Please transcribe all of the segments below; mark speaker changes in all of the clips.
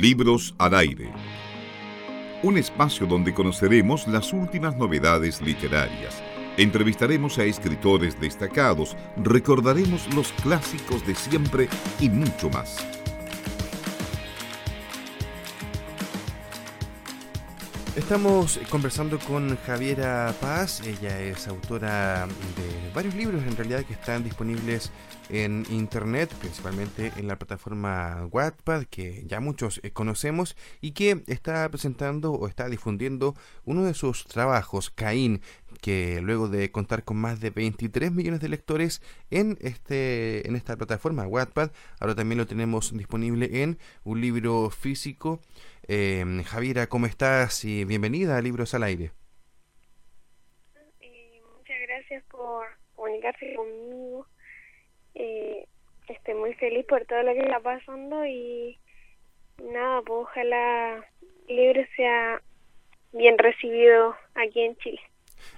Speaker 1: Libros al aire. Un espacio donde conoceremos las últimas novedades literarias. Entrevistaremos a escritores destacados, recordaremos los clásicos de siempre y mucho más.
Speaker 2: Estamos conversando con Javiera Paz, ella es autora de varios libros en realidad que están disponibles en internet, principalmente en la plataforma Wattpad, que ya muchos eh, conocemos, y que está presentando o está difundiendo uno de sus trabajos, Caín, que luego de contar con más de 23 millones de lectores en este en esta plataforma Wattpad, ahora también lo tenemos disponible en un libro físico eh, Javiera, ¿cómo estás? Y bienvenida a Libros al Aire.
Speaker 3: Eh, muchas gracias por comunicarse conmigo. Eh, estoy muy feliz por todo lo que está pasando y nada, pues ojalá el libro sea bien recibido aquí en Chile.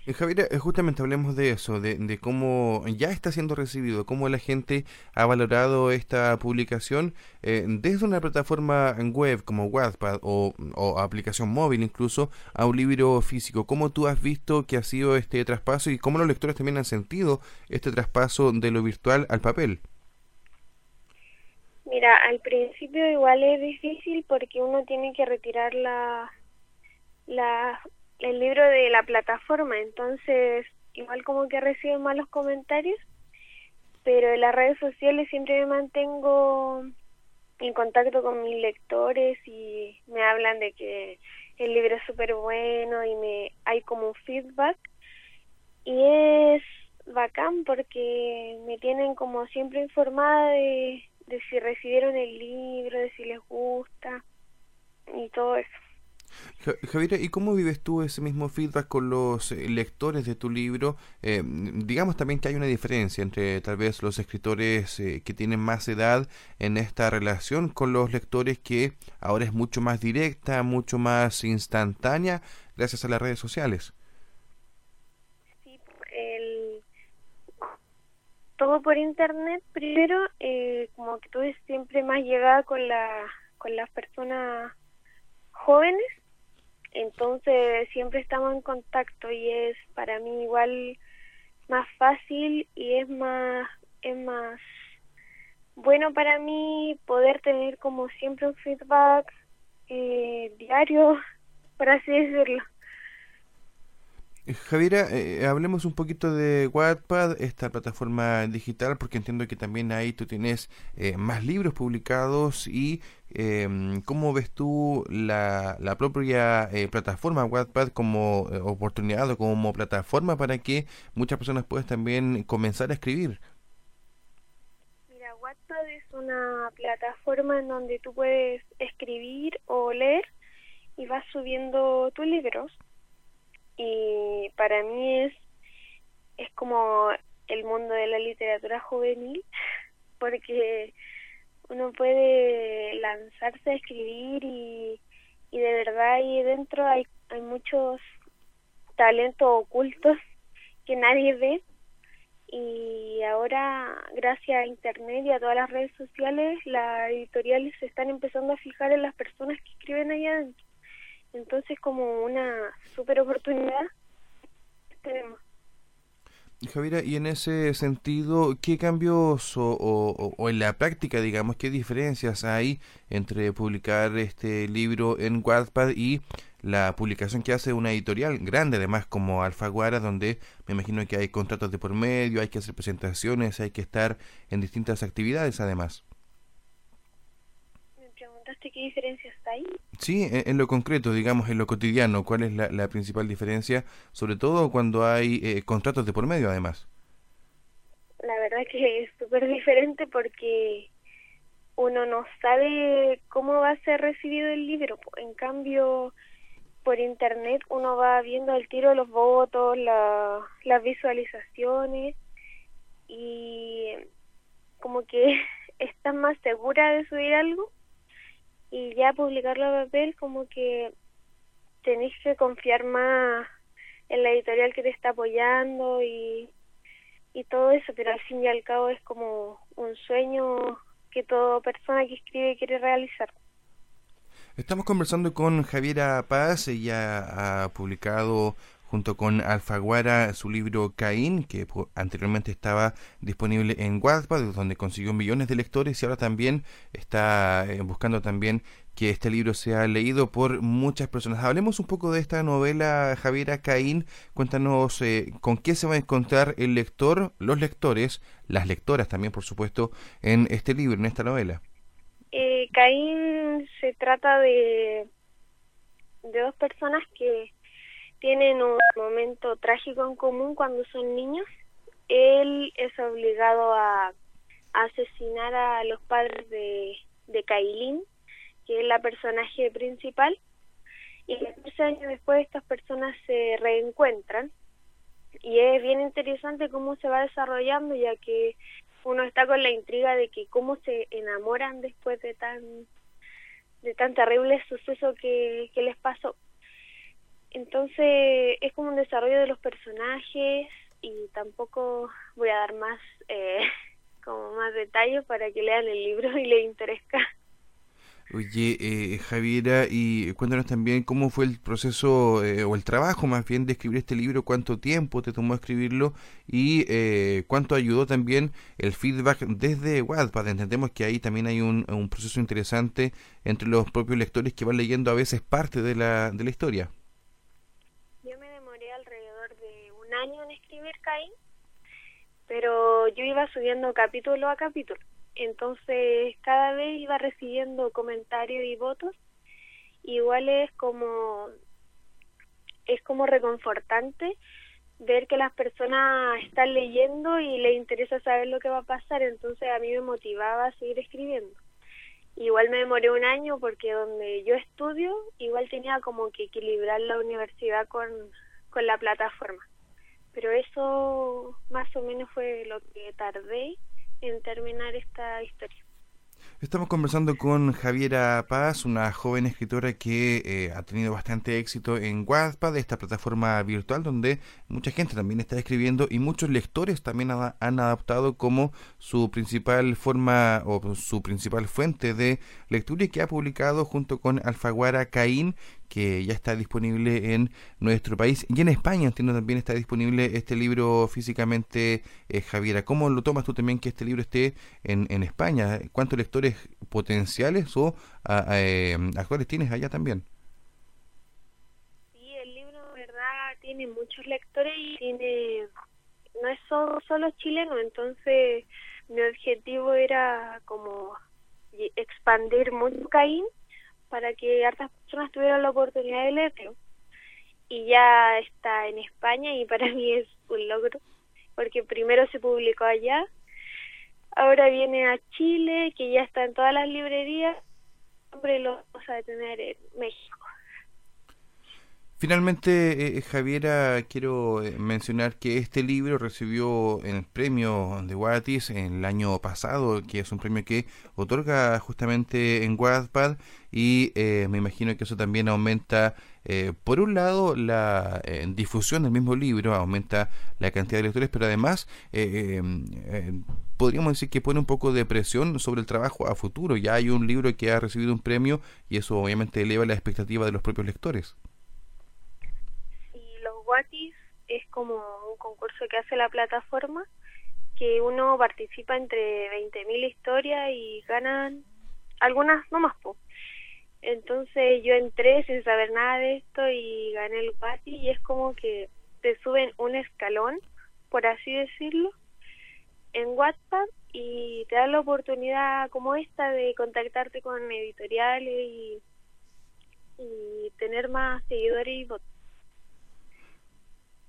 Speaker 2: Eh, Javier, eh, justamente hablemos de eso, de, cómo ya está siendo recibido, cómo la gente ha valorado esta publicación eh, desde una plataforma web como Wattpad o, aplicación móvil incluso a un libro físico. ¿Cómo tú has visto que ha sido este traspaso y cómo los lectores también han sentido este traspaso de lo virtual al papel?
Speaker 3: Mira, al principio igual es difícil porque uno tiene que retirar la, la el libro de la plataforma, entonces igual como que recibo malos comentarios, pero en las redes sociales siempre me mantengo en contacto con mis lectores y me hablan de que el libro es súper bueno y me hay como un feedback y es bacán porque me tienen como siempre informada de, de si recibieron el libro, de si les gusta y todo eso.
Speaker 2: Javier, ¿y cómo vives tú ese mismo feedback con los eh, lectores de tu libro? Eh, digamos también que hay una diferencia entre tal vez los escritores eh, que tienen más edad en esta relación con los lectores que ahora es mucho más directa, mucho más instantánea gracias a las redes sociales.
Speaker 3: Sí, todo por internet primero, como que tú siempre más llegada con, la, con las personas jóvenes entonces siempre estamos en contacto y es para mí igual más fácil y es más es más bueno para mí poder tener como siempre un feedback eh, diario por así decirlo
Speaker 2: Javiera, eh, hablemos un poquito de Wattpad, esta plataforma digital, porque entiendo que también ahí tú tienes eh, más libros publicados y eh, cómo ves tú la, la propia eh, plataforma Wattpad como oportunidad o como plataforma para que muchas personas puedan también comenzar a escribir.
Speaker 3: Mira, Wattpad es una plataforma en donde tú puedes escribir o leer y vas subiendo tus libros y para mí es, es como el mundo de la literatura juvenil, porque uno puede lanzarse a escribir y, y de verdad ahí dentro hay, hay muchos talentos ocultos que nadie ve. Y ahora gracias a internet y a todas las redes sociales las editoriales se están empezando a fijar en las personas que escriben ahí adentro entonces, como una super oportunidad tenemos.
Speaker 2: Javiera, y en ese sentido, ¿qué cambios o, o, en la práctica, digamos, qué diferencias hay entre publicar este libro en Wattpad y la publicación que hace una editorial grande, además como Alfaguara, donde me imagino que hay contratos de por medio, hay que hacer presentaciones, hay que estar en distintas actividades, además?
Speaker 3: Qué diferencia está ahí.
Speaker 2: Sí, en, lo concreto, digamos, en lo cotidiano, ¿cuál es la, principal diferencia? Sobre todo cuando hay eh, contratos de por medio, además.
Speaker 3: La verdad que es súper diferente porque uno no sabe cómo va a ser recibido el libro. En cambio, por internet uno va viendo al tiro los votos, la, las visualizaciones y como que estás más segura de subir algo y ya publicarlo a papel como que tenéis que confiar más en la editorial que te está apoyando y, y todo eso, pero al fin y al cabo es como un sueño que toda persona que escribe quiere realizar.
Speaker 2: Estamos conversando con Javiera Paz, ella ha publicado junto con Alfaguara su libro Caín, que anteriormente estaba disponible en Wattpad, donde consiguió millones de lectores y ahora también está eh, buscando también que este libro sea leído por muchas personas. Hablemos un poco de esta novela, Javiera Caín. Cuéntanos eh, con qué se va a encontrar el lector, los lectores, las lectoras también, por supuesto, en este libro, en esta novela.
Speaker 3: Eh, Caín se trata de, de dos personas que tienen un momento trágico en común cuando son niños. Él es obligado a, asesinar a los padres de, de que es la personaje principal, y 14 años después estas personas se reencuentran y es bien interesante cómo se va desarrollando ya que uno está con la intriga de que cómo se enamoran después de tan de tan terrible suceso que, que les pasó. Entonces es como un desarrollo de los personajes y tampoco voy a dar más eh, como más detalles para que lean el libro y les interese.
Speaker 2: Oye, eh, Javiera, y cuéntanos también cómo fue el proceso eh, o el trabajo más bien de escribir este libro, cuánto tiempo te tomó escribirlo y eh, cuánto ayudó también el feedback desde Wattpad. Entendemos que ahí también hay un, un, proceso interesante entre los propios lectores que van leyendo a veces parte de la, de la historia.
Speaker 3: Yo me demoré alrededor de un año en escribir Caín, pero yo iba subiendo capítulo a capítulo. Entonces cada vez iba recibiendo comentarios y votos. Igual es como es como reconfortante ver que las personas están leyendo y les interesa saber lo que va a pasar. Entonces a mí me motivaba a seguir escribiendo. Igual me demoré un año porque donde yo estudio igual tenía como que equilibrar la universidad con, con la plataforma pero eso más o menos fue lo que tardé en terminar esta historia.
Speaker 2: Estamos conversando con Javiera Paz, una joven escritora que eh, ha tenido bastante éxito en Wattpad, esta plataforma virtual donde mucha gente también está escribiendo y muchos lectores también han adaptado como su principal forma o su principal fuente de lectura y que ha publicado junto con Alfaguara Caín que ya está disponible en nuestro país y en España entiendo también está disponible este libro físicamente eh, Javiera ¿cómo lo tomas tú también que este libro esté en, en España? ¿cuántos lectores potenciales o eh, actuales tienes allá también?
Speaker 3: Sí, el libro verdad tiene muchos lectores y tiene no es solo, solo chileno entonces mi objetivo era como expandir mucho Caín para que hartas personas tuvieran la oportunidad de leerlo. Y ya está en España y para mí es un logro, porque primero se publicó allá, ahora viene a Chile, que ya está en todas las librerías, hombre lo vamos a tener en México.
Speaker 2: Finalmente, eh, Javiera, quiero eh, mencionar que este libro recibió el premio de Watis en el año pasado, que es un premio que otorga justamente en Wattpad y eh, me imagino que eso también aumenta, por un lado, la difusión del mismo libro, aumenta la cantidad de lectores, pero además podríamos decir que pone un poco de presión sobre el trabajo a futuro. Ya hay un libro que ha recibido un premio y eso obviamente eleva la expectativa de los propios lectores.
Speaker 3: Es como un concurso que hace la plataforma que uno participa entre 20.000 historias y ganan algunas no más po. Entonces yo entré sin saber nada de esto y gané el Watis y es como que te suben un escalón, por así decirlo, en WhatsApp y te dan la oportunidad como esta de contactarte con editoriales y, tener más seguidores y.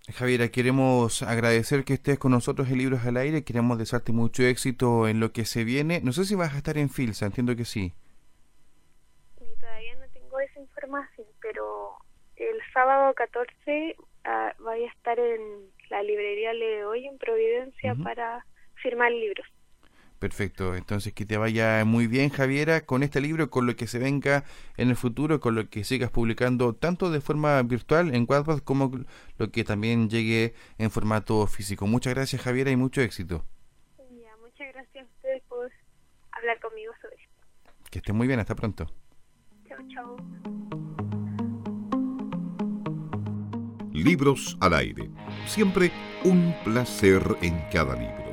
Speaker 2: Javiera, queremos agradecer que estés con nosotros en Libros al Aire, queremos desearte mucho éxito en lo que se viene. No sé si vas a estar en Filsa, entiendo que sí.
Speaker 3: todavía no tengo esa información, pero el sábado 14 ah, voy a estar en la librería Le Hoy en Providencia para firmar libros.
Speaker 2: Perfecto, entonces que te vaya muy bien Javiera con este libro, con lo que se venga en el futuro, con lo que sigas publicando tanto de forma virtual en Wattpad como lo que también llegue en formato físico. Muchas gracias Javiera y mucho éxito.
Speaker 3: muchas gracias a ustedes por hablar conmigo sobre esto.
Speaker 2: Que esté muy bien, hasta pronto.
Speaker 3: Chao. chao.
Speaker 1: Libros al aire. Siempre un placer en cada libro.